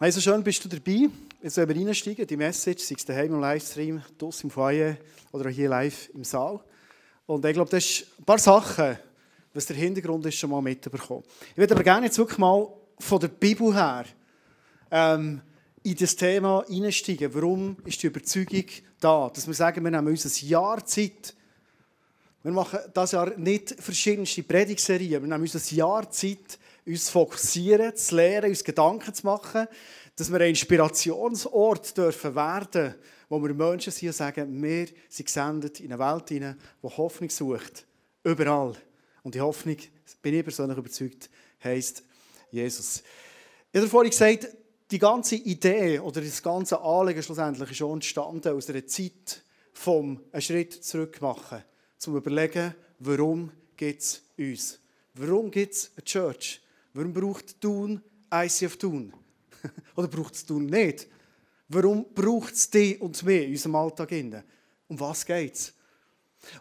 Also schön bist du dabei. Jetzt werden wir reinsteigen, die Message, sei es daheim im Livestream, draussen im Foyer oder hier live im Saal. Und ich glaube, das ist ein paar Sachen, was der Hintergrund ist, schon mal mitbekommen. Ich würde aber gerne jetzt wirklich mal von der Bibel her ähm, in das Thema einsteigen. Warum ist die Überzeugung da? Dass wir sagen, wir nehmen uns ein Jahr Zeit. Wir machen das Jahr nicht verschiedenste Predigserien, wir nehmen uns ein Jahr Zeit, uns zu fokussieren, zu lernen, uns Gedanken zu machen, dass wir ein Inspirationsort dürfen werden wo wir Menschen sind und sagen, wir sind gesendet in eine Welt hinein, die Hoffnung sucht. Überall. Und die Hoffnung, bin ich persönlich überzeugt, heisst Jesus. Ich habe vorhin gesagt, die ganze Idee oder das ganze Anliegen schlussendlich ist schon entstanden aus einer Zeit vom einen Schritt zurück machen, zum überlegen, warum gibt es uns? Warum gibt es eine Church? Warum braucht Tun ICF Tun? Oder braucht es Tun nicht? Warum braucht es dich und mich in unserem Alltag? Um was geht es?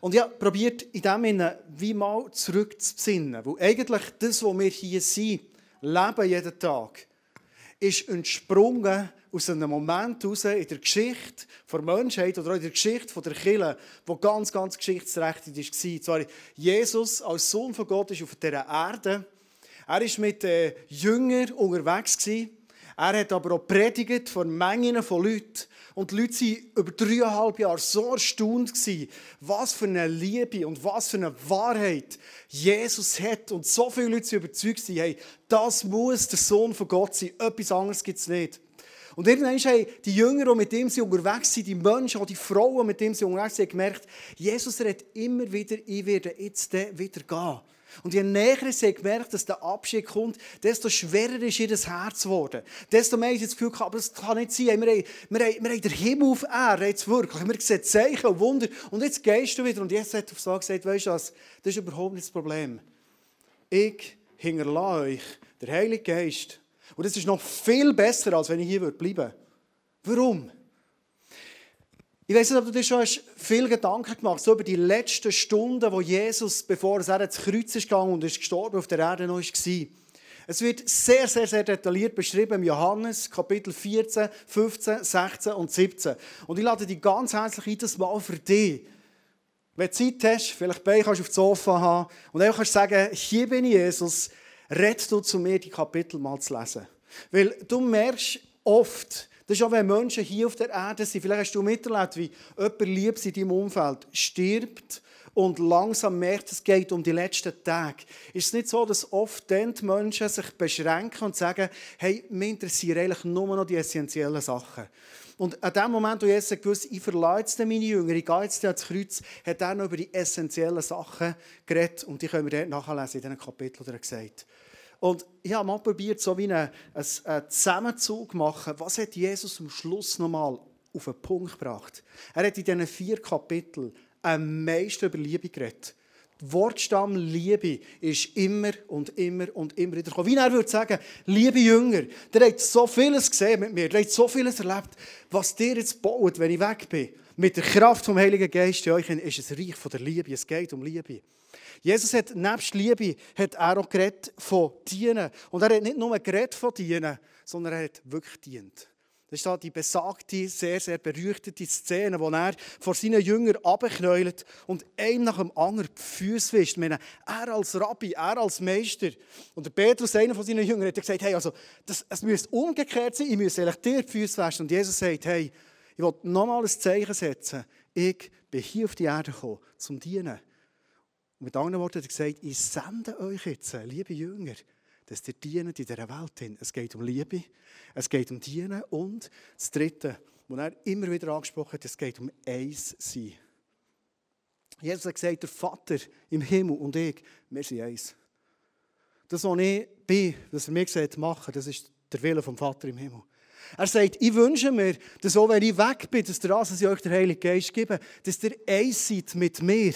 Und habe probiert, in dem Sinne wie mal zurückzusinnen. Weil eigentlich das, was wir hier sind, leben jeden Tag, ist entsprungen aus einem Moment heraus in der Geschichte der Menschheit oder auch in der Geschichte der Kirche, wo ganz, ganz geschichtsträchtig war. Zwar Jesus als Sohn von Gott ist auf dieser Erde er war mit den Jüngern unterwegs. Er hat aber auch predigt vor Mengen von Leuten. Und die Leute waren über dreieinhalb Jahre so erstaunt, was für eine Liebe und was für eine Wahrheit Jesus hat. Und so viele Leute sind überzeugt, hey, das muss der Sohn von Gott sein. Etwas anderes gibt es nicht. Und irgendwann haben die Jünger, die mit ihm unterwegs sind, die Menschen, auch die Frauen, mit dem sie unterwegs sind, gemerkt, Jesus redet immer wieder, ich werde jetzt wieder gehen. Und je näher sie gemerkt, dass der Abschied kommt, desto schwerer ist ihr das Herz geworden. Desto mehr ist das Gefühl, aber das kann nicht sein. Wir haben, wir haben, den Himmel auf Erde, jetzt wirklich. Wir sehen Zeichen und Wunder. Und jetzt gehst du wieder. Und jetzt hat er so gesagt, weißt du was, das ist überhaupt nicht das Problem. Ich hinterlasse euch der Heilige Geist. Und das ist noch viel besser, als wenn ich hier bleiben würde. Warum? Ich weiß nicht, ob du dir schon viel Gedanken gemacht hast, so über die letzten Stunden, wo Jesus, bevor er ins Kreuz ist gegangen und ist gestorben, auf der Erde noch war. Es wird sehr, sehr, sehr detailliert beschrieben im Johannes, Kapitel 14, 15, 16 und 17. Und ich lade dich ganz herzlich ein, das mal für dich. Wenn du Zeit hast, vielleicht bei kannst du auf das Sofa haben und dann kannst sagen, hier bin ich Jesus, red du zu mir, die Kapitel mal zu lesen. Weil du merkst oft, das ist auch, wenn Menschen hier auf der Erde sind. Vielleicht hast du miterlebt, wie jemand Liebes in deinem Umfeld stirbt und langsam merkt, es geht um die letzten Tage. Ist es nicht so, dass oft dann die Menschen sich beschränken und sagen, hey, mir interessieren eigentlich nur noch die essentiellen Sachen. Und an dem Moment, wo Jesus gewusst ich verlasse meine Jünger, ich gehe jetzt ans Kreuz, hat er noch über die essentiellen Sachen geredet. Und die können wir dort nachlesen in diesem Kapitel, wo er gesagt und ich habe mal probiert, so wie einen, einen Zusammenzug zu machen. Was hat Jesus am Schluss nochmal auf den Punkt gebracht? Er hat in diesen vier Kapiteln am meisten über Liebe geredet. Wortstamm Liebe ist immer und immer und immer wieder gekommen. Wie er würde sagen, liebe Jünger, ihr habt so vieles gesehen mit mir, ihr habt so vieles erlebt, was dir jetzt baut, wenn ich weg bin. Mit der Kraft vom Heiligen Geist in euch ist es Reich von der Liebe. Es geht um Liebe. Jesus hat nebst Liebe hat er auch geredet von Dienen. Und er hat nicht nur geredet von Dienen, sondern er hat wirklich dient. Das ist da die besagte, sehr, sehr berüchtigte Szene, wo er vor seinen Jüngern abknäult und einem nach dem anderen die Füße wischt. meine, er als Rabbi, er als Meister. Und der Petrus, einer von seinen Jüngern, hat gesagt, hey, also, das, es müsste umgekehrt sein, ich müsste eigentlich dir die Füße waschen. Und Jesus sagt, hey, ich will nochmal ein Zeichen setzen. Ich bin hier auf die Erde gekommen, zum Dienen. Und mit anderen Worten hat er gesagt, ich sende euch jetzt, liebe Jünger, dass ihr dient in dieser Welt. Hin. Es geht um Liebe, es geht um Dienen und das Dritte, was er immer wieder angesprochen hat, es geht um eins sein. Jesus hat gesagt, der Vater im Himmel und ich, wir sind eins. Das, was ich bin, was er mir gesagt machen, das ist der Wille vom Vater im Himmel. Er sagt, ich wünsche mir, dass auch wenn ich weg bin, dass der ich euch der Heilige Geist gebe, dass ihr eins seid mit mir.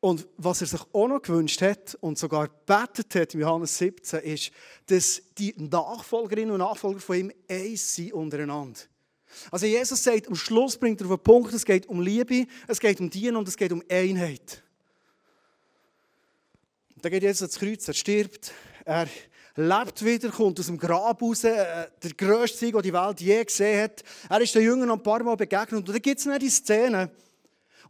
Und was er sich auch noch gewünscht hat und sogar gebetet hat in Johannes 17, ist, dass die Nachfolgerinnen und Nachfolger von ihm eins sind untereinander. Also Jesus sagt, am Schluss bringt er auf den Punkt, es geht um Liebe, es geht um Dienen und es geht um Einheit. Dann geht Jesus ans Kreuz, er stirbt, er lebt wieder, kommt aus dem Grab raus, äh, der grösste Sieg, den die Welt je gesehen hat. Er ist den Jüngern ein paar Mal begegnet und dann gibt es die Szene.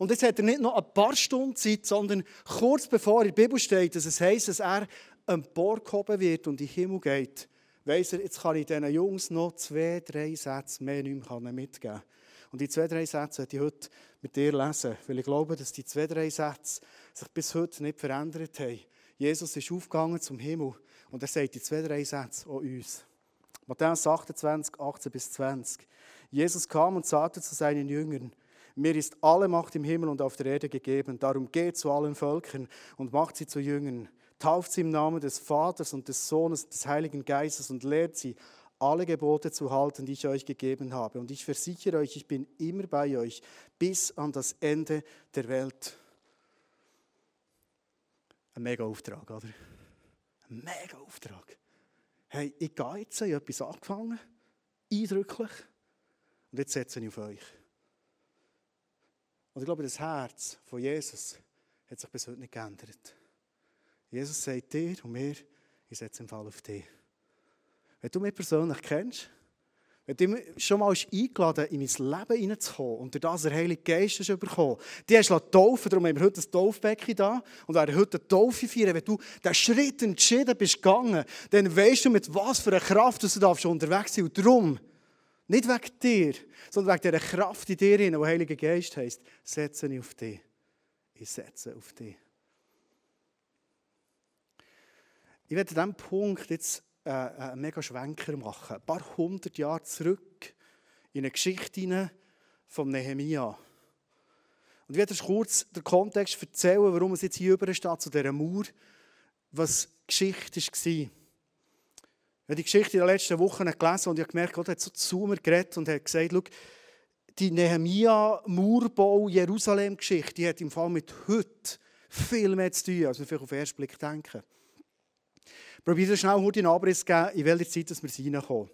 Und jetzt hat er nicht noch ein paar Stunden Zeit, sondern kurz bevor in der Bibel steht, dass es heisst, dass er emporgehoben wird und in den Himmel geht, weiss er, jetzt kann ich diesen Jungs noch zwei, drei Sätze mehr nicht mehr mitgeben. Und die zwei, drei Sätze möchte ich heute mit dir lesen, weil ich glaube, dass die zwei, drei Sätze sich bis heute nicht verändert haben. Jesus ist aufgegangen zum Himmel und er sagt die zwei, drei Sätze auch uns. Matthäus 28, 18 bis 20. Jesus kam und sagte zu seinen Jüngern, mir ist alle Macht im Himmel und auf der Erde gegeben. Darum geht zu allen Völkern und macht sie zu Jüngern. Tauft sie im Namen des Vaters und des Sohnes des Heiligen Geistes und lehrt sie, alle Gebote zu halten, die ich euch gegeben habe. Und ich versichere euch, ich bin immer bei euch bis an das Ende der Welt. Ein mega Auftrag, oder? Ein mega Auftrag. Hey, ich gehe jetzt, ich habe etwas angefangen, eindrücklich, und jetzt setze ich auf euch. Und ich glaube, das Herz von Jesus hat sich bis heute nicht geändert. Jesus sagt dir und mir, ich setze im Fall auf dich. Wenn du mich persönlich kennst, wenn du schon mal eingeladen in mein Leben hineinzukommen und durch das der Heilige Geist ist bekommen, die hast du taufen, darum haben wir heute ein Taufbecken da und werden heute eine Taufe feiern. Wenn du diesen Schritt entschieden bist gegangen, dann weißt du, mit was für einer Kraft du darfst unterwegs sein. Und darum, nicht wegen dir, sondern wegen dieser Kraft in dir, die Heilige Geist heisst, setze ich auf dich. Ich setze auf dich. Ich werde an diesem Punkt jetzt äh, einen mega Schwenker machen. Ein paar hundert Jahre zurück in eine Geschichte von Nehemia. Und ich werde euch kurz den Kontext erzählen, warum es jetzt hier über steht, zu dieser Mauer, was Geschichte war. Habe die Geschichte in den letzten Wochen gelesen und ich habe gemerkt, Gott hat so zu mir geredet und hat gesagt, die Nehemia-Mauerbau Jerusalem-Geschichte, die hat im Fall mit heute viel mehr zu tun, als wir vielleicht auf den ersten Blick denken. Probiert schnell einen Abriss geben, in welcher Zeit wir reinkommen.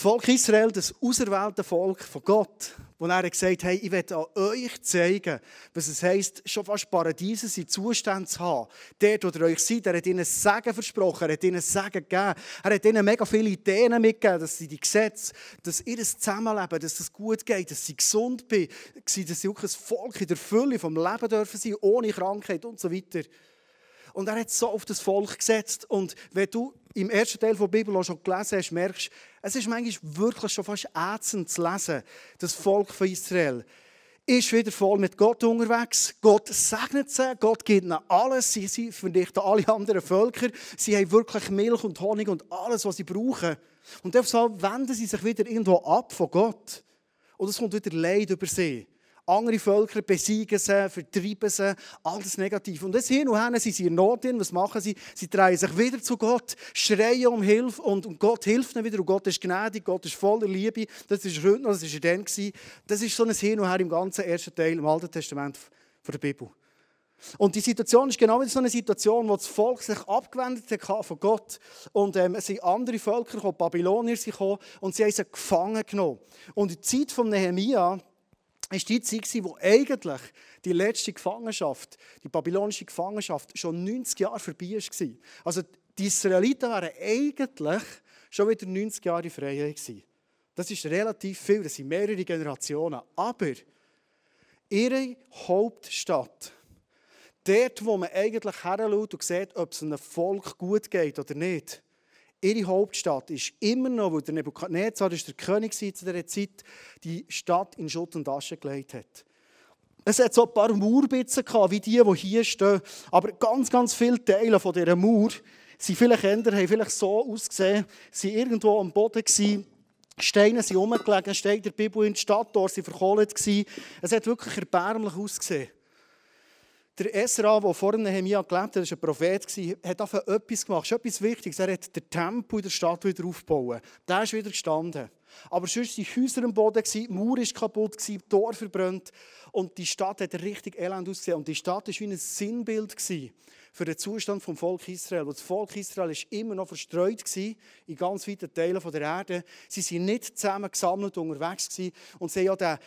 Das Volk Israel, das auserwählte Volk von Gott, wo er gesagt hat, ich werde euch zeigen, was es heisst, schon fast Paradiese in Zustand zu haben. Dort, wo ihr euch seid, er hat ihnen Segen versprochen, er hat ihnen Segen gegeben, er hat ihnen mega viele Ideen mitgegeben, dass sie die Gesetze, dass ihr Zusammenleben, dass es gut geht, dass sie gesund sind, dass sie auch ein Volk in der Fülle vom Leben dürfen sein, ohne Krankheit und so weiter. Und er hat so auf das Volk gesetzt. Und wenn du im ersten Teil der Bibel auch schon gelesen hast, merkst du, es ist manchmal wirklich schon fast ätzend zu lesen, das Volk von Israel ist wieder voll mit Gott unterwegs. Gott segnet sie, Gott gibt ihnen alles. Sie, sie vernichten alle anderen Völker. Sie haben wirklich Milch und Honig und alles, was sie brauchen. Und deshalb wenden sie sich wieder irgendwo ab von Gott. Und es kommt wieder Leid über sie andere Völker besiegen sie, vertreiben sie, alles negativ. Und jetzt hin und her sind sie in Not, was machen sie? Sie drehen sich wieder zu Gott, schreien um Hilfe und, Gott hilft ihnen wieder und Gott ist gnädig, Gott ist voller Liebe. Das ist heute noch, das war dann. Das ist so ein Hin und Her im ganzen ersten Teil im Alten Testament der Bibel. Und die Situation ist genau so eine Situation, wo das Volk sich abgewendet hat von Gott. Und ähm, es sind andere Völker gekommen, Babylonier sind gekommen, und sie haben sie gefangen genommen. Und die Zeit von Nehemia, ist die Zeit, wo eigentlich die letzte Gefangenschaft, die babylonische Gefangenschaft, schon 90 Jahre vorbei war. Also die Israeliten waren eigentlich schon wieder 90 Jahre in Freiheit. Das ist relativ viel, das sind mehrere Generationen. Aber ihre Hauptstadt, dort, wo man eigentlich heranschaut und sieht, ob es einem Volk gut geht oder nicht, Ihre Hauptstadt ist immer noch, weil der Nebukadnezar ist der König zu dieser Zeit, die Stadt in Schutt und Asche gelegt hat. Es hat so ein paar Mauerbitzen gehabt, wie die, die hier stehen. Aber ganz, ganz viele Teile von dieser Mauer sind vielleicht ändern, haben vielleicht so ausgesehen, sind irgendwo am Boden gewesen. Steine sind rumgelegen, steht der Bibel in der Stadt, dort sie verkohlt. Es hat wirklich erbärmlich ausgesehen. Der Esra, der vor Nehemia gelebt hat, war ein Prophet, hat dafür etwas gemacht. Etwas Wichtiges. Er hat den Tempel der Stadt wieder aufgebaut. Der ist wieder gestanden. Aber sonst waren die Häuser am Boden, die Mauer war kaputt, die Tor verbrannt. Und die Stadt hat richtig elend ausgesehen. Und die Stadt war wie ein Sinnbild für den Zustand des Volk Israel. Und das Volk Israel war immer noch verstreut in ganz weiten Teilen der Erde. Sie waren nicht zusammen gesammelt unterwegs. Und sie haben ja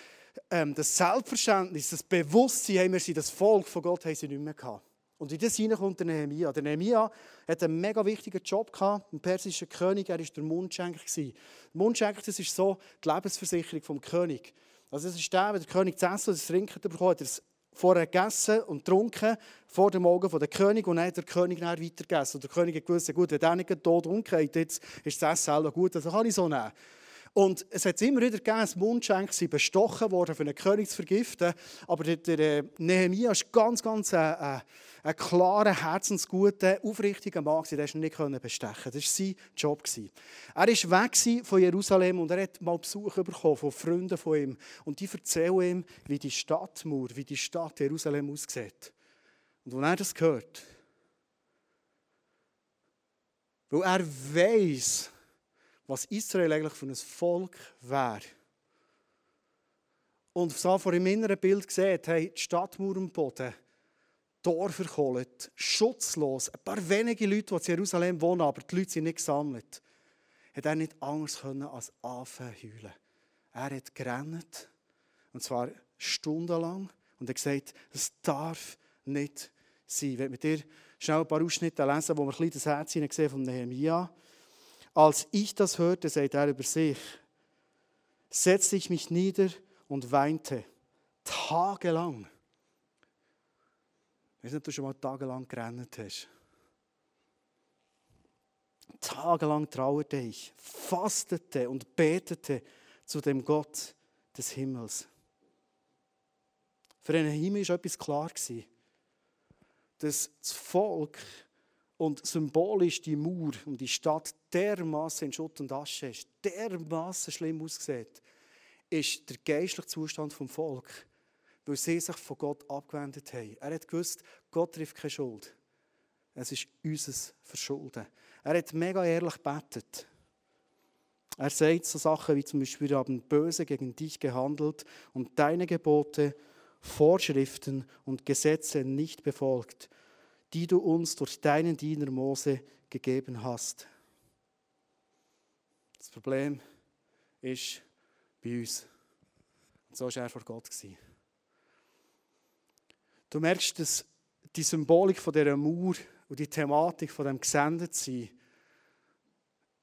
ähm, das Selbstverständnis, das Bewusstsein, haben wir sie, das Volk von Gott haben sie nicht mehr gehabt. Und in das hinein kommt der Nehemia. Der Nehemia hat einen mega wichtigen Job gehabt, ein persischer König, er war der Mundschenk. Der Mundschenk, das ist so die Lebensversicherung vom König. Also es ist der, wenn der König zu essen und zu trinken bekommen hat, er es vorher gegessen und getrunken, vor dem Augen von der König, und dann hat der König dann weitergegessen. Und der König hat gewusst, gut, wenn der nicht tot umgeht, jetzt ist das Essen selber gut, also kann ich so nehmen. Und es hat immer wieder gegeben, dass Mundschenke sind bestochen worden, für einen König zu vergiften. Aber der, der äh, Nehemia ist ganz, ganz ein, ein, ein klarer, herzensguter, aufrichtiger Mann. Den konnte nicht bestechen. Das war sein Job. Er ist weg von Jerusalem und er hat mal Besuch bekommen von Freunden von ihm. Und die erzählen ihm, wie die Stadtmauer, wie die Stadt Jerusalem aussieht. Und als er das hört, weil er weiß, was Israel eigentlich für ein Volk wäre. Und so vor dem inneren Bild sieht, hey, die Stadtmauer am Boden, Tor verkohlt, schutzlos, ein paar wenige Leute, die in Jerusalem wohnen, aber die Leute sind nicht gesammelt, hat er nicht anders können als anfangen. Er hat gerannt, und zwar stundenlang, und er gesagt, es darf nicht sein. Ich werde mit dir schnell ein paar Ausschnitte lesen, wo wir ein bisschen das Herz sehen von Nehemiah. Als ich das hörte, sagt er über sich, setzte ich mich nieder und weinte. Tagelang. Ich weiß ob du schon mal tagelang gerannt hast. Tagelang trauerte ich, fastete und betete zu dem Gott des Himmels. Für den Himmel war etwas klar, dass das Volk und symbolisch die Mauer und die Stadt dermaßen in Schutt und Asche ist, dermaßen schlimm aussieht, ist der geistliche Zustand vom Volk, weil sie sich von Gott abgewendet haben. Er hat gewusst, Gott trifft keine Schuld. Es ist unser Verschulden. Er hat mega ehrlich betet. Er sagt so Sachen wie zum Beispiel, wir haben böse gegen dich gehandelt und deine Gebote, Vorschriften und Gesetze nicht befolgt die du uns durch deinen Diener Mose gegeben hast. Das Problem ist bei uns. Und so war er vor Gott. Du merkst, dass die Symbolik von dieser Mauer und die Thematik von dem Gesendetsein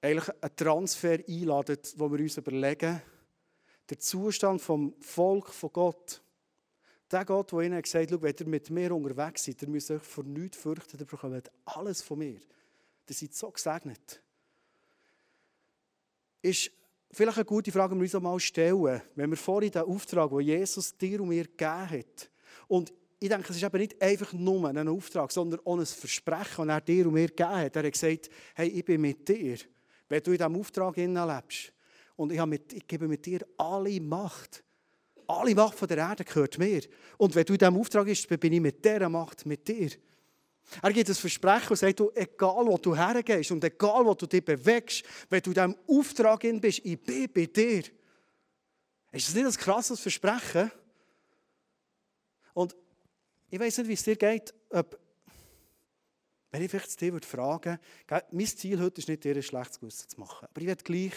eigentlich einen Transfer einladet, wo wir uns überlegen, der Zustand vom Volk von Gott der Gott, der ihnen gesagt hat, wenn ihr mit mir unterwegs seid, ihr müsst euch vor nichts fürchten, ihr bekommt alles von mir. Ihr seid so gesegnet. Ist vielleicht eine gute Frage, die wir uns einmal stellen, wenn wir vorhin den Auftrag, den Jesus dir und mir gegeben hat, und ich denke, es ist eben nicht einfach nur ein Auftrag, sondern auch ein Versprechen, das er dir und mir gegeben hat. Er hat gesagt, hey, ich bin mit dir, wenn du in diesem Auftrag lebst. Und ich, mit, ich gebe mit dir alle Macht. Alle Macht von der Erde gehört mir. Und wenn du in diesem Auftrag bist, bin ich mit dieser Macht mit dir. Er gibt ein Versprechen und sagt, du, egal wo du hergehst und egal wo du dich bewegst, wenn du in diesem Auftrag bist, ich bin bei dir. Ist das nicht ein krasses Versprechen? Und ich weiß nicht, wie es dir geht, ob, wenn ich vielleicht dir fragen würde, mein Ziel heute ist nicht, dir ein schlechtes Gewissen zu machen. Aber ich will gleich,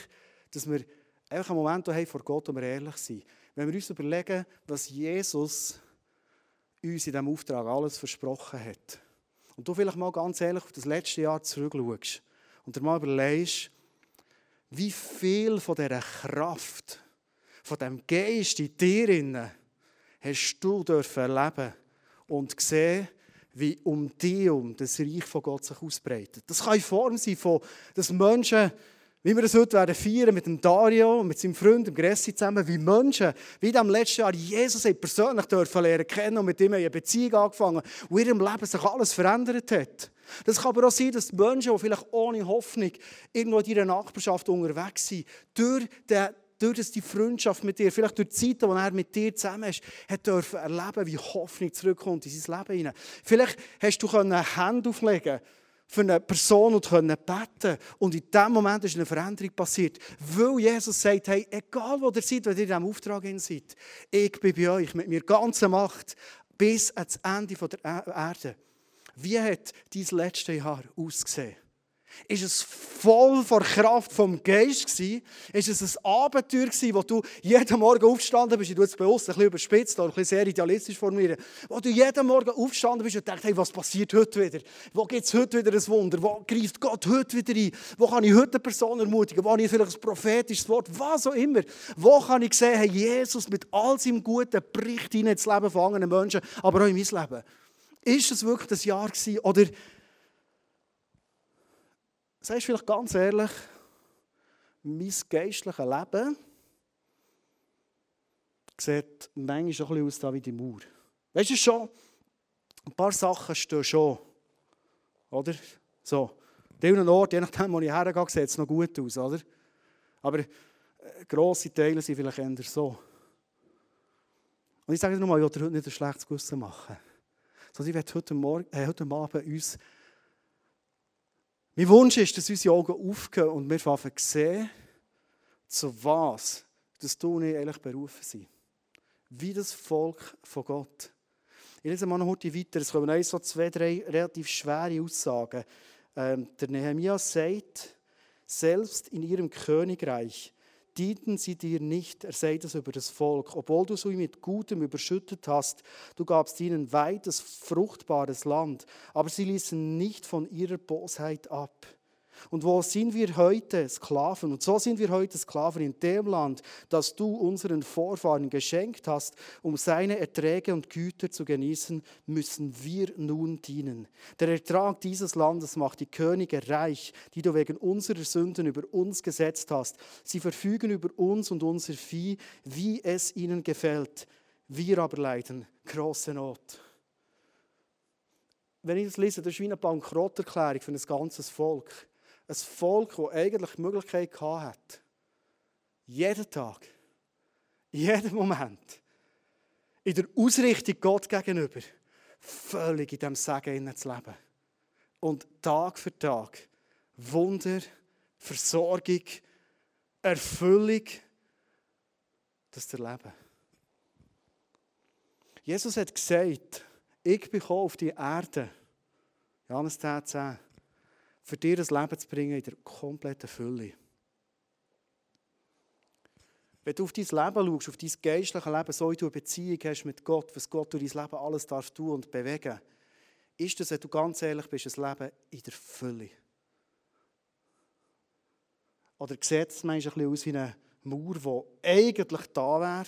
dass wir einfach einen Moment haben vor Gott, wo wir ehrlich sind wenn wir uns überlegen, was Jesus uns in diesem Auftrag alles versprochen hat. Und du vielleicht mal ganz ehrlich auf das letzte Jahr zurückschaust und dir mal überlegst, wie viel von dieser Kraft, von dem Geist in dir hast du dürfen erleben und sehen, wie um dich um das Reich von Gott sich ausbreitet. Das kann in Form sein von, dass Menschen wie wir das heute werden feiern mit dem Dario und mit seinem Freund, dem Gressi zusammen, wie Menschen, wie in diesem letzten Jahr Jesus persönlich dürfen lernen kennen und mit ihm eine Beziehung angefangen und in ihrem Leben sich alles verändert hat. Das kann aber auch sein, dass Menschen, die vielleicht ohne Hoffnung irgendwo in ihrer Nachbarschaft unterwegs sind, durch, den, durch das die Freundschaft mit dir, vielleicht durch die Zeit, die er mit dir zusammen ist, hat dürfen erleben, wie Hoffnung zurückkommt in sein Leben hinein. Vielleicht hast du eine Hand auflegen für eine Person und können beten. Und in dem Moment ist eine Veränderung passiert. Weil Jesus sagt, hey, egal wo ihr seid, wenn ihr in diesem Auftrag seid, ich bin bei euch mit mir ganzer Macht bis ans Ende der Erde. Wie hat dein letztes Jahr ausgesehen? Ist es voll vor Kraft vom Geist gewesen? Ist es ein Abenteuer gewesen, wo du jeden Morgen aufgestanden bist? Ich tue es bewusst ein bisschen überspitzt ein bisschen sehr idealistisch formulieren. Wo du jeden Morgen aufgestanden bist und denkst, hey, was passiert heute wieder? Wo gibt es heute wieder ein Wunder? Wo greift Gott heute wieder ein? Wo kann ich heute eine Person ermutigen? Wo habe ich vielleicht ein prophetisches Wort? Was auch immer. Wo kann ich sehen, hey, Jesus mit all seinem Guten bricht hinein ins Leben von anderen Menschen, aber auch in mein Leben? Ist es wirklich das Jahr gewesen? Oder Sagst vielleicht ganz ehrlich, mein geistliches Leben sieht manchmal ein bisschen aus wie die Mauer. Weißt du schon, ein paar Sachen stehen schon. Oder? So. An vielen Orten, je nachdem, wo ich hergehe, sieht es noch gut aus. Oder? Aber äh, grosse Teile sind vielleicht eher so. Und ich sage dir nochmal, ich will heute nicht ein schlechtes Gewissen machen. Sondern ich werde heute, Morgen, äh, heute Abend uns mein Wunsch ist, dass unsere Augen aufgehen und wir anfangen sehen, zu was dass du und ich eigentlich berufen sind. Wie das Volk von Gott. Ich lese mal noch heute weiter. Es kommen so zwei, drei relativ schwere Aussagen. Ähm, der Nehemiah sagt, selbst in ihrem Königreich dienten sie dir nicht, er sagt es über das Volk, obwohl du sie mit Gutem überschüttet hast, du gabst ihnen weites, fruchtbares Land, aber sie ließen nicht von ihrer Bosheit ab. Und wo sind wir heute Sklaven? Und so sind wir heute Sklaven in dem Land, das du unseren Vorfahren geschenkt hast, um seine Erträge und Güter zu genießen, müssen wir nun dienen. Der Ertrag dieses Landes macht die Könige reich, die du wegen unserer Sünden über uns gesetzt hast. Sie verfügen über uns und unser Vieh, wie es ihnen gefällt. Wir aber leiden große Not. Wenn ich das lese, das ist wie eine Bankrotterklärung für ein ganzes Volk ein Volk, das eigentlich die Möglichkeit hat, jeden Tag, jeden Moment, in der Ausrichtung Gott gegenüber, völlig in diesem Segen zu leben. Und Tag für Tag Wunder, Versorgung, Erfüllung, das zu erleben. Jesus hat gesagt, ich bin auf die Erde. Johannes 10, 10 für dir ein Leben zu bringen in der kompletten Fülle. Wenn du auf dein Leben schaust, auf dein geistliche Leben, so wie du eine Beziehung hast mit Gott, was Gott durch dein Leben alles darf tun und bewegen, ist das, wenn du ganz ehrlich bist, ein Leben in der Fülle. Oder sieht es manchmal ein bisschen aus wie eine Mauer, die eigentlich da wäre,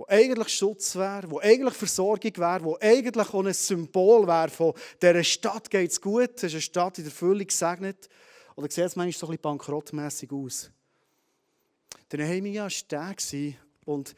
wo eigentlich Schutz wäre, wo eigentlich Versorgung wäre, wo eigentlich auch ein Symbol wäre von dieser Stadt geht es gut, es ist eine Stadt in der Fülle gesegnet. Oder sieht es manchmal so ein bisschen bankrottmässig aus? Der Nehemiah war der und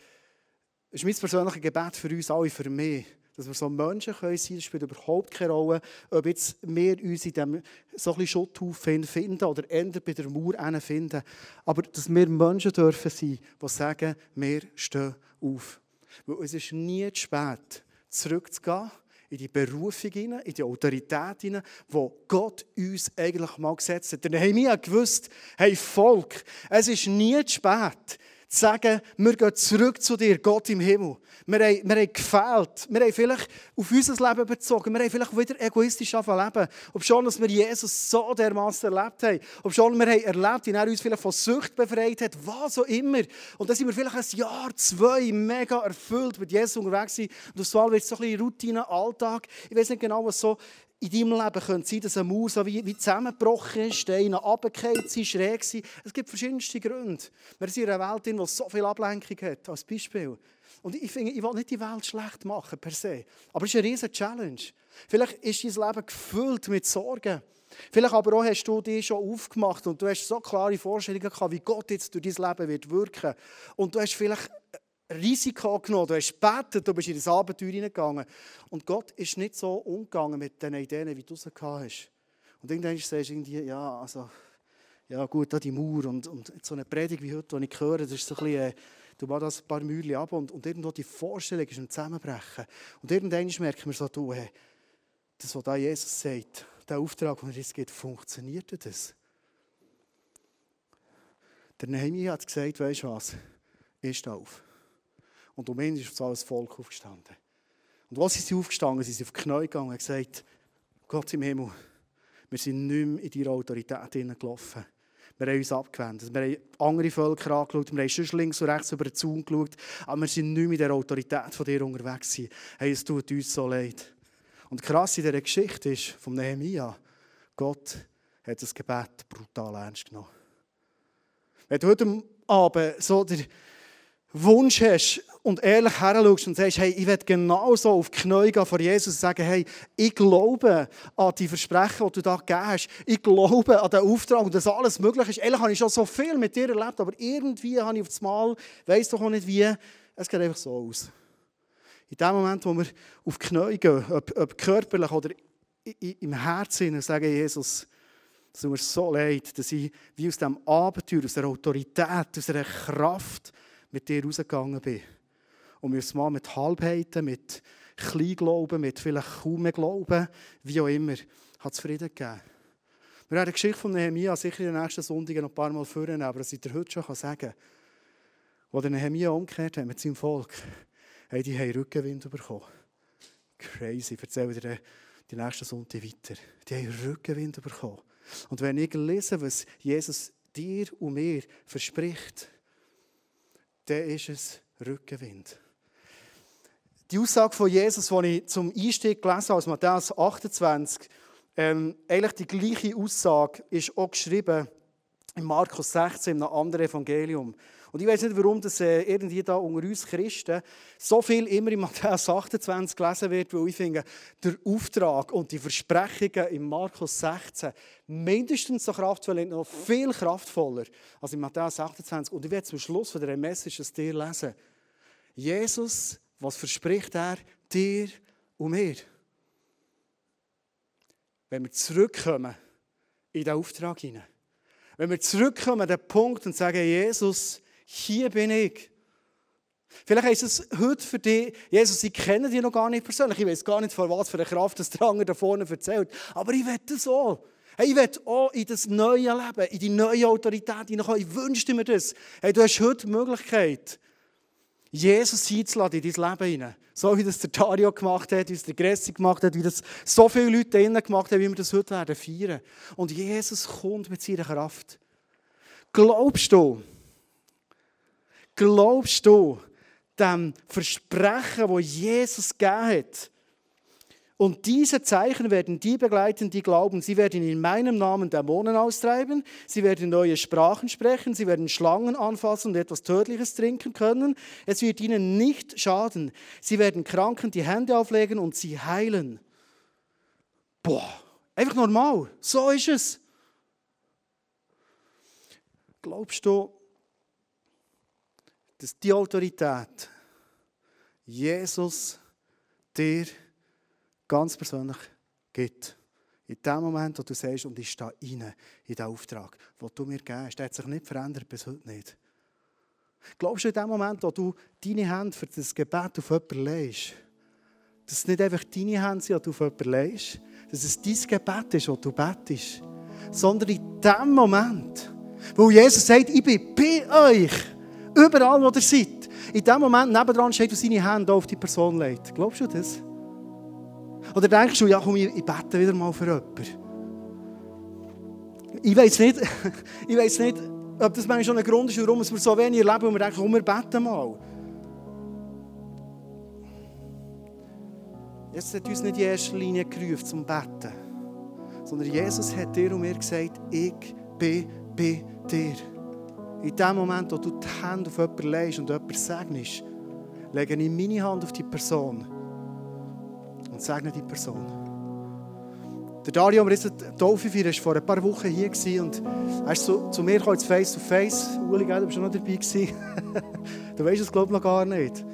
es ist mein persönliches Gebet für uns alle, für mich, dass wir so Menschen können sein, das spielt überhaupt keine Rolle, ob jetzt wir uns in diesem so Schutthaufen finden oder ändern bei der Mauer finden. Aber dass wir Menschen dürfen sein, die sagen, wir stehen auf. Weil es ist nie zu spät, zurückzugehen in die Berufung in die Autorität hinein, wo Gott uns eigentlich mal gesetzt hat. Dann haben wir gewusst, hey Volk, es ist nie zu spät, sagen, wir gehen zurück zu dir, Gott im Himmel. Wir haben, wir haben gefehlt. Wir haben vielleicht auf unser Leben bezogen. Wir haben vielleicht wieder egoistisch leben. Ob schon, dass wir Jesus so dermaßen erlebt haben. Ob schon, wir haben erlebt, wie er uns vielleicht von Sucht befreit hat. Was auch immer. Und dann sind wir vielleicht ein Jahr, zwei mega erfüllt mit Jesus unterwegs. Und auf einmal wird es so ein bisschen Routine, Alltag. Ich weiß nicht genau, was so in deinem Leben könnte sein, dass eine Mauer so wie, wie zusammengebrochen ist, Steine runtergefallen sind, schräg sind. Es gibt verschiedenste Gründe. Wir sind in einer Welt, die so viel Ablenkung hat, als Beispiel. Und ich finde, ich will nicht die Welt schlecht machen, per se. Aber es ist eine riesige Challenge. Vielleicht ist dein Leben gefüllt mit Sorgen. Vielleicht aber auch hast du dich schon aufgemacht und du hast so klare Vorstellungen gehabt, wie Gott jetzt durch dein Leben wird wirken. Und du hast vielleicht Risiko genommen, du hast gebetet, du bist in das Abenteuer hineingegangen. Und Gott ist nicht so umgegangen mit den Ideen, wie du sie gehabt hast. Und irgendwann sagst du irgendwie, ja, also, ja gut, da die Mauer und, und so eine Predigt wie heute, die ich höre, das ist so ein bisschen, äh, du machst das ein paar Mühlen ab und, und irgendwo die Vorstellung ist ein Zusammenbrechen. Und irgendwann merken wir so, du, hey, das, was da Jesus sagt, der Auftrag, den er uns gibt, funktioniert das? Der Nehemiah hat gesagt, weißt du was, stehe auf. Und um ihn ist alles Volk aufgestanden. Und was sie aufgestanden sind sie auf die Knie gegangen und gesagt, Gott im Himmel, Wir sind nicht mehr in deine Autorität gelaufen. Wir haben uns abgewendet. Wir haben andere Völker angeschaut. Wir haben schon links und rechts über den Zaun geschaut. Aber wir sind nicht in der Autorität von dir unterwegs. Hey, es tut uns so leid. Und krass in dieser Geschichte ist, vom Nehemiah, Gott hat das Gebet brutal ernst genommen. Wenn du heute Abend so den Wunsch hast und ehrlich heranschaust und sagst, hey, ich werde genauso auf die Knie gehen vor Jesus und sagen, hey, ich glaube an die Versprechen, die du da gegeben hast. Ich glaube an den Auftrag und dass alles möglich ist. Ehrlich habe ich schon so viel mit dir erlebt, aber irgendwie habe ich auf das Mal, weiss doch auch nicht wie, es geht einfach so aus. In dem Moment, wo wir auf die Knie gehen, ob, ob körperlich oder im Herzen, sagen, Jesus, es tut mir so leid, dass ich wie aus diesem Abenteuer, aus der Autorität, aus der Kraft mit dir rausgegangen bin. Und mir mal mit Halbheiten, mit Kleinglauben, mit vielleicht kaum Glauben, wie auch immer, hat es Frieden gegeben. Wir werden die Geschichte von Nehemiah sicher in den nächsten Sonntagen noch ein paar Mal führen, aber was ich dir heute schon sagen kann, als Nehemiah umgekehrt hat mit seinem Volk, hey, die haben Rückenwind bekommen. Crazy, ich erzähle dir die nächsten Sonntag weiter. Die haben Rückenwind bekommen. Und wenn ich lese, was Jesus dir und mir verspricht, dann ist es Rückenwind. Die Aussage von Jesus, die ich zum Einstieg gelesen habe, aus Matthäus 28, ähm, eigentlich die gleiche Aussage, ist auch geschrieben in Markus 16, in einem anderen Evangelium. Und ich weiß nicht, warum das äh, irgendwie da unter uns Christen so viel immer in Matthäus 28 gelesen wird, weil ich finde, der Auftrag und die Versprechungen in Markus 16 mindestens so kraftvoll, noch viel kraftvoller als in Matthäus 28. Und ich werde zum Schluss von der Message das dir lesen. Jesus, was verspricht er dir und mir? Wenn wir zurückkommen in den Auftrag hinein. Wenn wir zurückkommen an den Punkt und sagen, Jesus, hier bin ich. Vielleicht ist es heute für dich, Jesus, ich kenne dich noch gar nicht persönlich, ich weiß gar nicht, von was für eine Kraft das der da vorne erzählt, aber ich will das auch. Hey, ich will auch in das neue Leben, in die neue Autorität hineinkommen. Ich wünschte mir das. Hey, du hast heute die Möglichkeit, Jesus einzuladen in dein Leben hinein. So wie das der Dario gemacht hat, wie es der Gressi gemacht hat, wie das so viele Leute drinnen gemacht haben, wie wir das heute werden feiern. Und Jesus kommt mit seiner Kraft. Glaubst du, Glaubst du dem Versprechen, wo Jesus gegeben hat? Und diese Zeichen werden die begleiten, die glauben. Sie werden in meinem Namen Dämonen austreiben. Sie werden neue Sprachen sprechen. Sie werden Schlangen anfassen und etwas Tödliches trinken können. Es wird ihnen nicht schaden. Sie werden Kranken die Hände auflegen und sie heilen. Boah, einfach normal. So ist es. Glaubst du, dass die Autorität Jesus dir ganz persönlich gibt. In dem Moment, wo du sagst, und ich stehe rein in den Auftrag, den du mir gibst, der hat sich nicht verändert, bis heute nicht. Glaubst du in dem Moment, wo du deine Hände für das Gebet auf jemanden legst, dass es nicht einfach deine Hände sind, die du auf jemanden legst, dass es dein Gebet ist, das du betest, sondern in dem Moment, wo Jesus sagt, ich bin bei euch, Überall, wo ihr seid. In dem Moment nebendran steht und seine Hände auf die Person legt. Glaubst du das? Oder denkst du, ja komm, ich bete wieder mal für jemanden? Ich weiß nicht, ich weiß nicht, ob das manchmal schon ein Grund ist, warum wir so wenig erleben und wir denken, komm, wir beten mal. Jesus hat uns nicht in erster Linie gerufen zum Beten, sondern Jesus hat dir und mir gesagt, ich bin bei dir. In dem Moment, wo du die Hände auf jemanden legst und jemanden segnest, lege ich meine Hand auf die Person und segne die Person. Der Dario, sind Taufe war vor ein paar Wochen hier und er ist zu, zu mir gekommen, face to face. Uli, du bist noch dabei gewesen. du weißt es, glaube ich, noch gar nicht.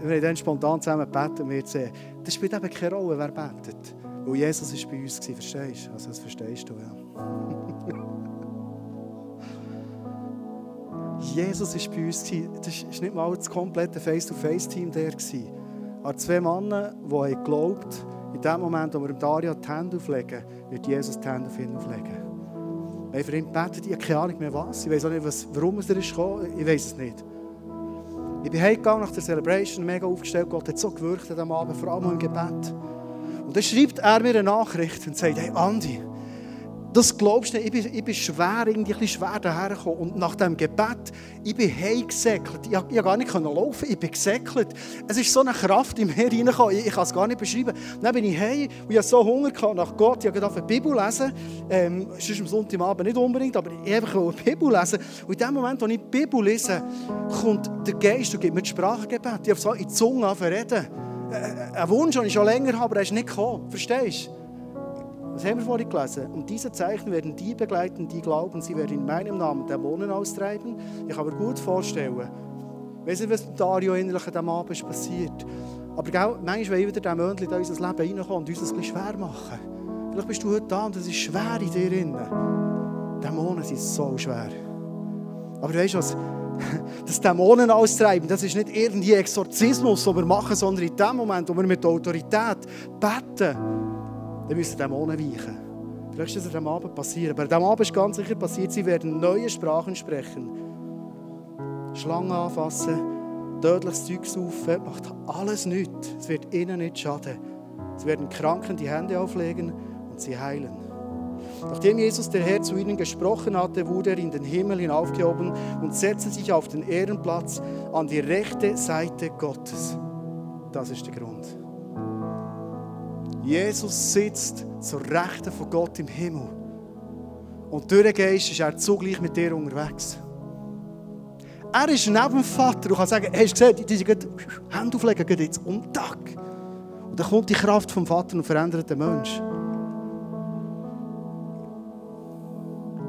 Wir haben dann spontan zusammen gebeten und wir sehen, das spielt eben keine Rolle, wer betet. Weil Jesus war bei uns, verstehst du? Also das verstehst du, ja. Jesus war bei uns. Das war nicht mal das komplette Face-to-Face-Team der. Aber zwei Männer, die haben, in dem Moment, wo wir Dario die Hände auflegen, wird Jesus die Hände auf ihn auflegen. Wir haben für ihn gebetet, ich habe keine Ahnung mehr was. Ich weiß auch nicht, was, warum er ist gekommen. Ich weiß es nicht. Ich bin heimgegangen nach der Celebration, mega aufgestellt. Gott hat so an diesem Abend, vor allem im Gebet. Und dann schreibt er mir eine Nachricht und sagt, hey Andi, das glaubst du nicht. Ich bin, ich bin schwer, irgendwie ein bisschen schwer dahergekommen. Und nach dem Gebet, ich bin heimgesäckelt. Ich, konnte gar nicht laufen, ich bin gesäckelt. Es ist so eine Kraft in mir reingekommen, ich, ich kann es gar nicht beschreiben. Dann bin ich heim und ich so Hunger gehabt nach Gott. Ich habe die Bibel lesen. Ähm, sonst am Sonntagabend nicht unbedingt, aber ich einfach die Bibel lesen. Und in dem Moment, wo ich die Bibel lese, kommt der Geist und gibt mir das Sprachgebet. Ich habe so in die Zunge angefangen Ein Wunsch, den ich schon länger habe, aber er ist nicht gekommen. Verstehst du? Was haben wir vorhin gelesen? Und diese Zeichen werden die begleiten, die glauben, sie werden in meinem Namen Dämonen austreiben. Ich kann mir gut vorstellen, ich weiß nicht, was mit Dario innerlich an diesem Abend passiert. Aber gell, manchmal will wieder der in unser Leben reinkommen und uns das ein schwer machen. Vielleicht bist du heute da und es ist schwer in dir drin. Dämonen sind so schwer. Aber weißt du was? Das Dämonen austreiben, das ist nicht irgendwie Exorzismus, den wir machen, sondern in dem Moment, wo wir mit Autorität beten, dann müssen Dämonen weichen. Vielleicht ist das am Abend passieren. Aber am Abend ist ganz sicher passiert, sie werden neue Sprachen sprechen. Schlangen anfassen, tödliches Zeug saufen, macht alles nichts. Es wird ihnen nicht schaden. Sie werden Kranken die Hände auflegen und sie heilen. Nachdem Jesus der Herr zu ihnen gesprochen hatte, wurde er in den Himmel hinaufgehoben und setzte sich auf den Ehrenplatz an die rechte Seite Gottes. Das ist der Grund. Jesus sitzt zur Rechten von Gott im Himmel. Und durch den Geist ist er zugleich mit dir unterwegs. Er ist neben dem Vater und kann sagen, hast du gesehen, die sind Hände auflegen, geht jetzt um Tag. Und dann kommt die Kraft vom Vater und verändert den Menschen.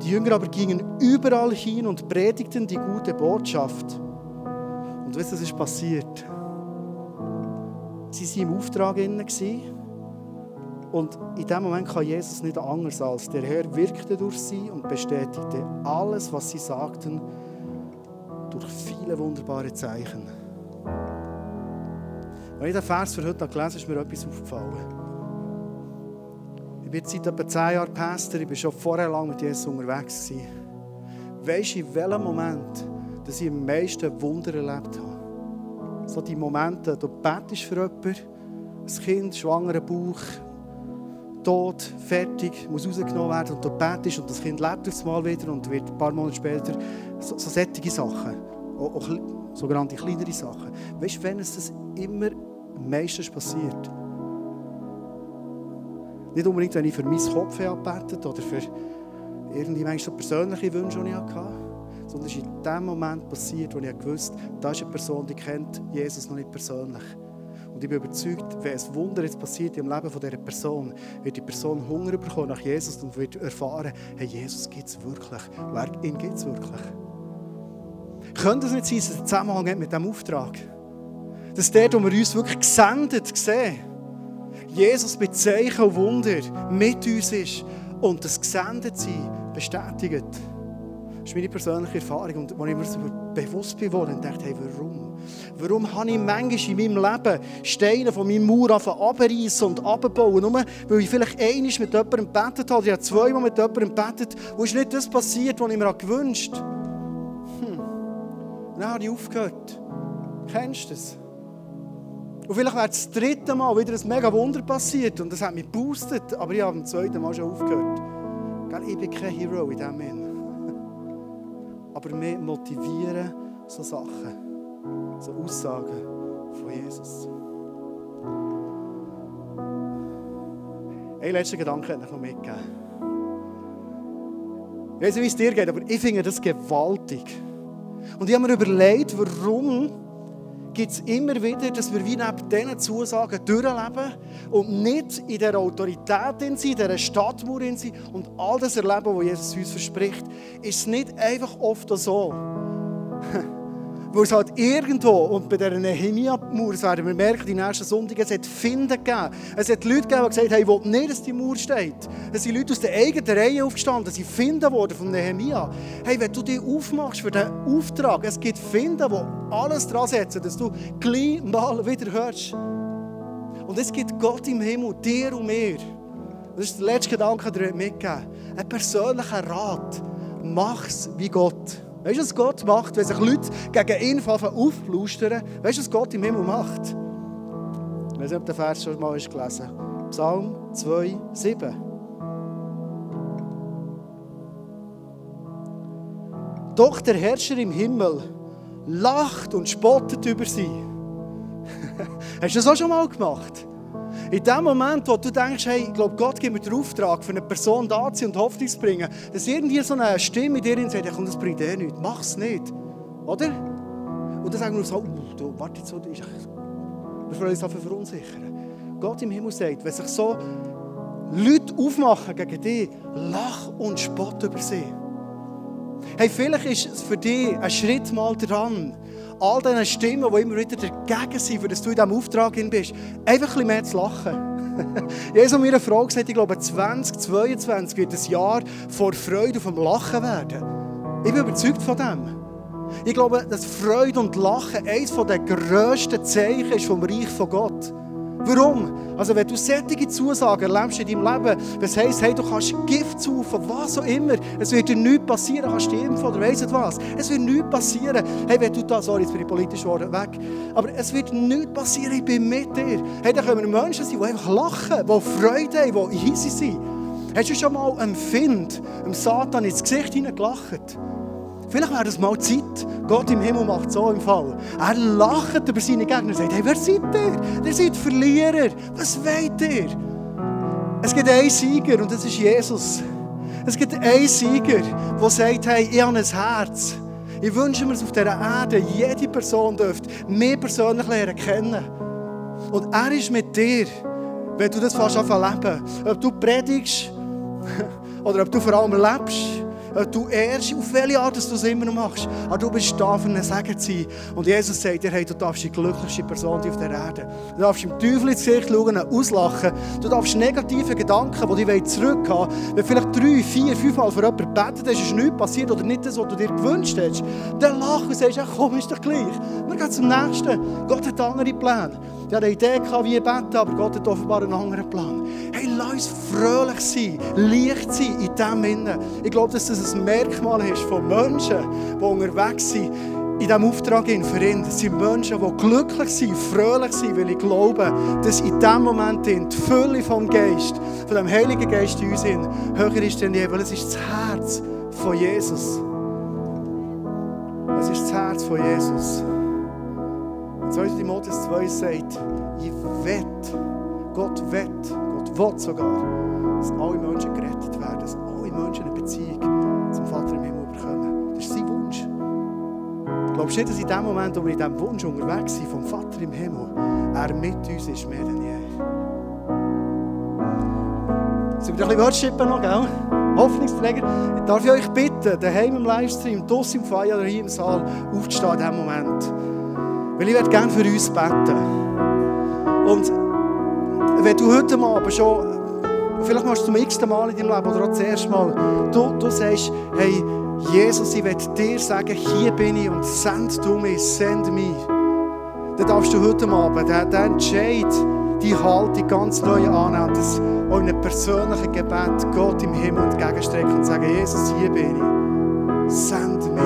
Die Jünger aber gingen überall hin und predigten die gute Botschaft. Und wisst ihr, was ist passiert? Sie waren im Auftrag inne. Und in dem Moment kann Jesus nicht anders als der Herr wirkte durch sie und bestätigte alles, was sie sagten, durch viele wunderbare Zeichen. Als ich den Vers für heute gelesen habe, ist mir etwas aufgefallen. Ich bin seit etwa zehn Jahren Pastor, ich war schon vorher lang mit Jesus unterwegs. Weißt du, in welchem Moment dass ich am meisten Wunder erlebt habe? So die Momente, du betest für jemanden, ein Kind, schwangerer Bauch, tot, fertig, muss rausgenommen werden und du betest und das Kind lebt aufs Mal wieder und wird ein paar Monate später so, so sättige Sachen, auch, auch sogenannte kleinere Sachen. Weißt du, wenn es das immer am meisten passiert? Nicht unbedingt, wenn ich für mein Kopf abbetet oder für irgendwie so persönliche Wünsche, die ich hatte, sondern es ist in dem Moment passiert, wo ich gewusst habe, da ist eine Person, die kennt Jesus noch nicht persönlich. Und ich bin überzeugt, wenn ein Wunder jetzt passiert im Leben dieser Person, wird die Person Hunger bekommen nach Jesus und wird erfahren, hey, Jesus gibt es wirklich. Wer ihn gibt es wirklich. Könnte es nicht sein, dass es einen Zusammenhang hat mit diesem Auftrag? Dass der, wo wir uns wirklich gesendet sehen, Jesus mit Zeichen und Wunder mit uns ist und das Gesendetsein bestätigt. Das ist meine persönliche Erfahrung. Und als ich mir bewusst bin, dachte ich, hey, warum? Warum habe ich manchmal in meinem Leben Steine von meinem Mauer abreißen und abbauen? Nur weil ich vielleicht einmal mit jemandem gebetet habe, oder ich habe zweimal mit jemandem gebetet, wo ist nicht das passiert, was ich mir gewünscht habe. Hm. Dann habe ich aufgehört. Kennst du das? Und vielleicht wäre das dritte Mal wieder ein mega Wunder passiert und das hat mich geboostet, aber ich habe beim zweiten Mal schon aufgehört. Ich bin kein Hero in diesem Moment aber mehr motivieren so Sachen, so Aussagen von Jesus. Ein letzter Gedanke hätte ich noch mitgeben. Ich weiß nicht, wie es dir geht, aber ich finde das gewaltig. Und ich habe mir überlegt, warum gibt es immer wieder, dass wir wie neben diesen Zusagen durchleben und nicht in der Autorität in sind, in dieser Stadtmauer in sind und all das erleben, was Jesus uns verspricht, ist es nicht einfach oft so. Weil es halt irgendwo, und bei dieser Nehemia-Mauer, werden wir merken, die nächsten Sonntage, es hat Finden gegeben. Es hat Leute gegeben, die gesagt haben, ich will nicht, dass die Mauer steht. Es sind Leute aus der eigenen Reihe aufgestanden, sie finden worden von Nehemia. Hey, wenn du dich aufmachst für diesen Auftrag, es gibt Finden, die alles dran setzen, dass du gleich mal wieder hörst. Und es gibt Gott im Himmel, dir und mir. Das ist der letzte Gedanke, den ich mitgeben Ein persönlicher Rat. Mach's wie Gott. Weißt du, was Gott macht, wenn sich Leute gegen ihn aufplaustern? Weißt du, was Gott im Himmel macht? Ich weiß nicht, ob der Vers schon mal ist gelesen Psalm 2, 7. Doch der Herrscher im Himmel lacht und spottet über sie. Hast du das auch schon mal gemacht? In dem Moment, wo du denkst, hey, ich glaube, Gott gibt mir den Auftrag, für eine Person da zu sein und Hoffnung zu bringen, dass irgendwie so eine Stimme in dir sagt, komm, das bringt eh nichts, mach es nicht. Oder? Und dann sagen wir so, oh, du, warte jetzt du, wir wollen uns dafür verunsichern. Gott im Himmel sagt, wenn sich so Leute aufmachen gegen dich, lach und spott über sie. Hey, vielleicht ist es für dich ein Schritt mal dran, all diesen Stimmen, die immer wieder dagegen sind, für dass du in diesem Auftrag bist, einfach ein mehr zu lachen. Jesus hat mir eine Frage gesagt, ich glaube 2022 wird ein Jahr vor Freude auf dem Lachen werden. Ich bin überzeugt von dem. Ich glaube, dass Freude und Lachen eines der grössten Zeichen ist vom Reich von Gott. Warum? Also wenn du solche Zusagen erlebst in deinem Leben, was heisst, hey, du kannst Gift saufen, was auch immer, es wird dir nichts passieren, kannst du impfen oder weiss nicht was. Es wird nichts passieren. Hey, wenn du da, sorry, jetzt bin ich politisch geworden, weg, aber es wird nichts passieren, ich bin mit dir. Hey, da können wir Menschen sein, die einfach lachen, die Freude haben, die easy sind. Hast du schon mal einem Find, einem Satan ins Gesicht hineingelacht? Vielleicht wäre das mal Zeit. Gott im Himmel macht so im Fall. Er lacht über seine Gegner und sagt, hey, wer seid ihr? Ihr seid Verlierer. Was wollt ihr? Es gibt einen Sieger und das ist Jesus. Es gibt einen Sieger, der sagt, hey, ich habe ein Herz. Ich wünsche mir es auf dieser Erde, jede Person dürfte mich persönlich lernen kennen. Und er ist mit dir, wenn du das fast anfangen Ob du predigst oder ob du vor allem lebst. Äh, du ehrst, auf welche Art du es immer noch machst. Aber du bist da, für einen Segen zu sein. Und Jesus sagt dir, hey, du darfst die glücklichste Person auf der Erde. Du darfst im Teufel ins Gesicht schauen, auslachen. Du darfst negative Gedanken, die dich zurückhaben wollen, wenn vielleicht drei, vier, fünf Mal für jemanden betet hast, ist nichts passiert oder nicht das, was du dir gewünscht hast, dann lach und sagst, ja komm, ist doch gleich. Wir gehen zum Nächsten. Gott hat andere Pläne. Der hat eine Idee gehabt, wie beten, aber Gott hat offenbar einen anderen Plan. Hey, lass uns fröhlich sein, leicht sein in dem Innen. Ich glaube, dass das ein Merkmal ist von Menschen, die unterwegs sind in diesem Auftrag für ihn. Das sind Menschen, die glücklich sind, fröhlich sind, weil ich glaube, dass in diesem Moment die Fülle vom Geist, von dem Heiligen Geist in uns höher ist denn je, weil es ist das Herz von Jesus. Es ist das Herz von Jesus. 2. Timotheus 2 sagt, ich wett, Gott wett, Gott will sogar, dass alle Menschen gerettet werden, dass alle Menschen eine Beziehung Glaubst du nicht, dass in dem Moment, wo wir in diesem Wunsch unterwegs sind, vom Vater im Himmel, er mit uns ist, mehr denn je? Sollen wir ein bisschen worshipen noch, gell? Hoffnungsträger. Darf ich euch bitten, daheim im Livestream, draussen im Feier oder hier im Saal, aufzustehen in diesem Moment. Weil ich werde gerne für uns beten. Und wenn du heute Abend schon, vielleicht machst du zum x Mal in deinem Leben oder auch das erste Mal, du, du sagst, hey, Jesus, ich werde dir sagen, hier bin ich und send du mich, send mich. Dann darfst du heute Abend den Entscheid, die Haltung ganz neu annehmen und auch in einem persönlichen Gebet Gott im Himmel entgegenstrecken und sagen, Jesus, hier bin ich. Send mich.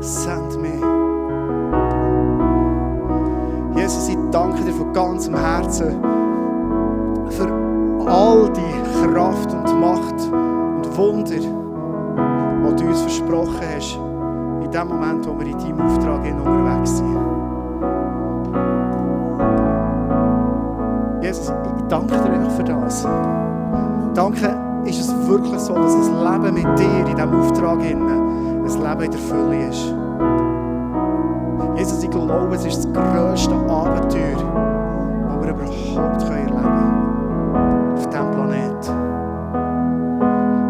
Send mich. Jesus, ich danke dir von ganzem Herzen in dem Moment, wo wir in deinem Auftrag unterwegs sind. Jesus, ich danke dir einfach für das. Danke, ist es wirklich so, dass ein Leben mit dir in diesem Auftrag ein Leben in der Fülle ist. Jesus, ich glaube, es ist das grösste Abenteuer, das wir überhaupt erleben können. Auf diesem Planeten.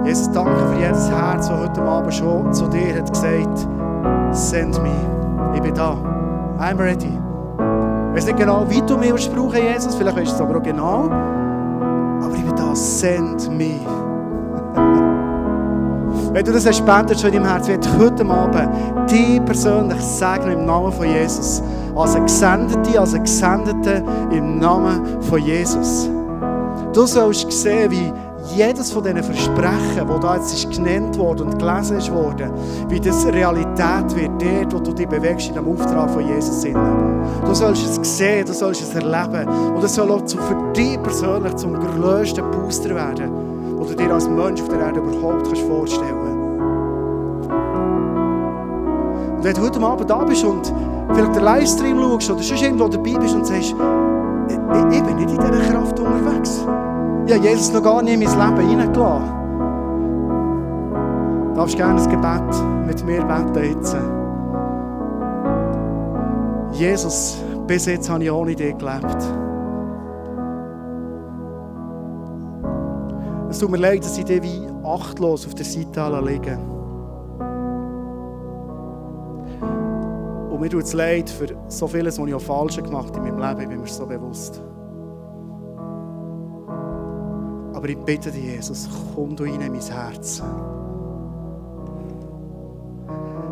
Jesus, danke für jedes Herz, das heute Abend schon zu dir hat gesagt Send me. Ich bin da. I'm ready. Ich weiß nicht genau, wie du mir brauchen Jesus. Vielleicht ist es aber auch genau. Aber ich bin da. Send me. Wenn du das hast, schon in deinem Herzen, wird heute Abend dich persönlich segnen im Namen von Jesus. Als ein Gesendete, als ein Gesendete im Namen von Jesus. Du sollst sehen, wie jedes von diesen Versprechen, das da jetzt genannt worden und gelesen ist worden, wie das Realität wird, dort, wo du dich bewegst in dem Auftrag von Jesus. Du sollst es sehen, du sollst es erleben und es soll auch für dich persönlich zum grössten Booster werden, den du dir als Mensch auf der Erde überhaupt vorstellen kannst. Und wenn du heute Abend da bist und vielleicht den Livestream schaust oder sonst irgendwo dabei bist und sagst, ich bin nicht in dieser Kraft unterwegs. Ich habe Jesus noch gar nicht in mein Leben hineingelassen. Du darfst gerne ein Gebet mit mir beten jetzt. Jesus, bis jetzt habe ich ohne dich gelebt. Es tut mir leid, dass ich dich wie achtlos auf der Seite liege. Und mir tut es leid für so vieles, was ich auch falsch gemacht habe in meinem Leben, ich bin mir so bewusst. Aber ich bitte dich, Jesus, komm du rein in mein Herz.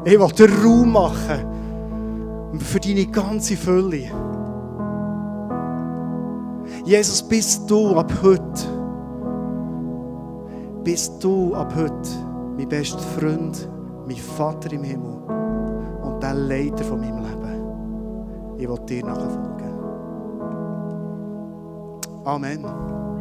Ich will den Raum machen für deine ganze Fülle. Jesus, bist du ab heute bist du ab heute mein bester Freund, mein Vater im Himmel und der Leiter von meinem Leben. Ich will dir nachfolgen. Amen.